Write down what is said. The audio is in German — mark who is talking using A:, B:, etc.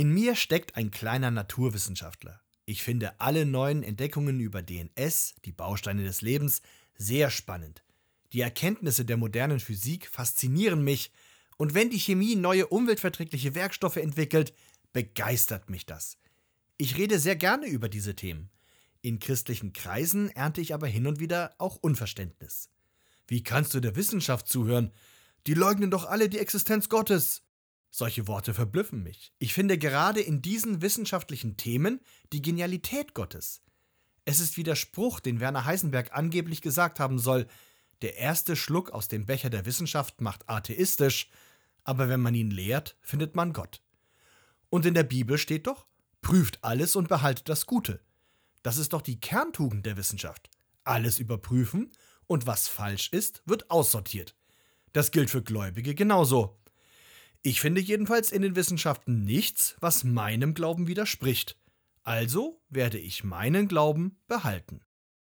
A: In mir steckt ein kleiner Naturwissenschaftler. Ich finde alle neuen Entdeckungen über DNS, die Bausteine des Lebens, sehr spannend. Die Erkenntnisse der modernen Physik faszinieren mich und wenn die Chemie neue umweltverträgliche Werkstoffe entwickelt, begeistert mich das. Ich rede sehr gerne über diese Themen. In christlichen Kreisen ernte ich aber hin und wieder auch Unverständnis. Wie kannst du der Wissenschaft zuhören? Die leugnen doch alle die Existenz Gottes. Solche Worte verblüffen mich. Ich finde gerade in diesen wissenschaftlichen Themen die Genialität Gottes. Es ist wie der Spruch, den Werner Heisenberg angeblich gesagt haben soll, der erste Schluck aus dem Becher der Wissenschaft macht atheistisch, aber wenn man ihn lehrt, findet man Gott. Und in der Bibel steht doch, prüft alles und behaltet das Gute. Das ist doch die Kerntugend der Wissenschaft. Alles überprüfen und was falsch ist, wird aussortiert. Das gilt für Gläubige genauso. Ich finde jedenfalls in den Wissenschaften nichts, was meinem Glauben widerspricht. Also werde ich meinen Glauben behalten.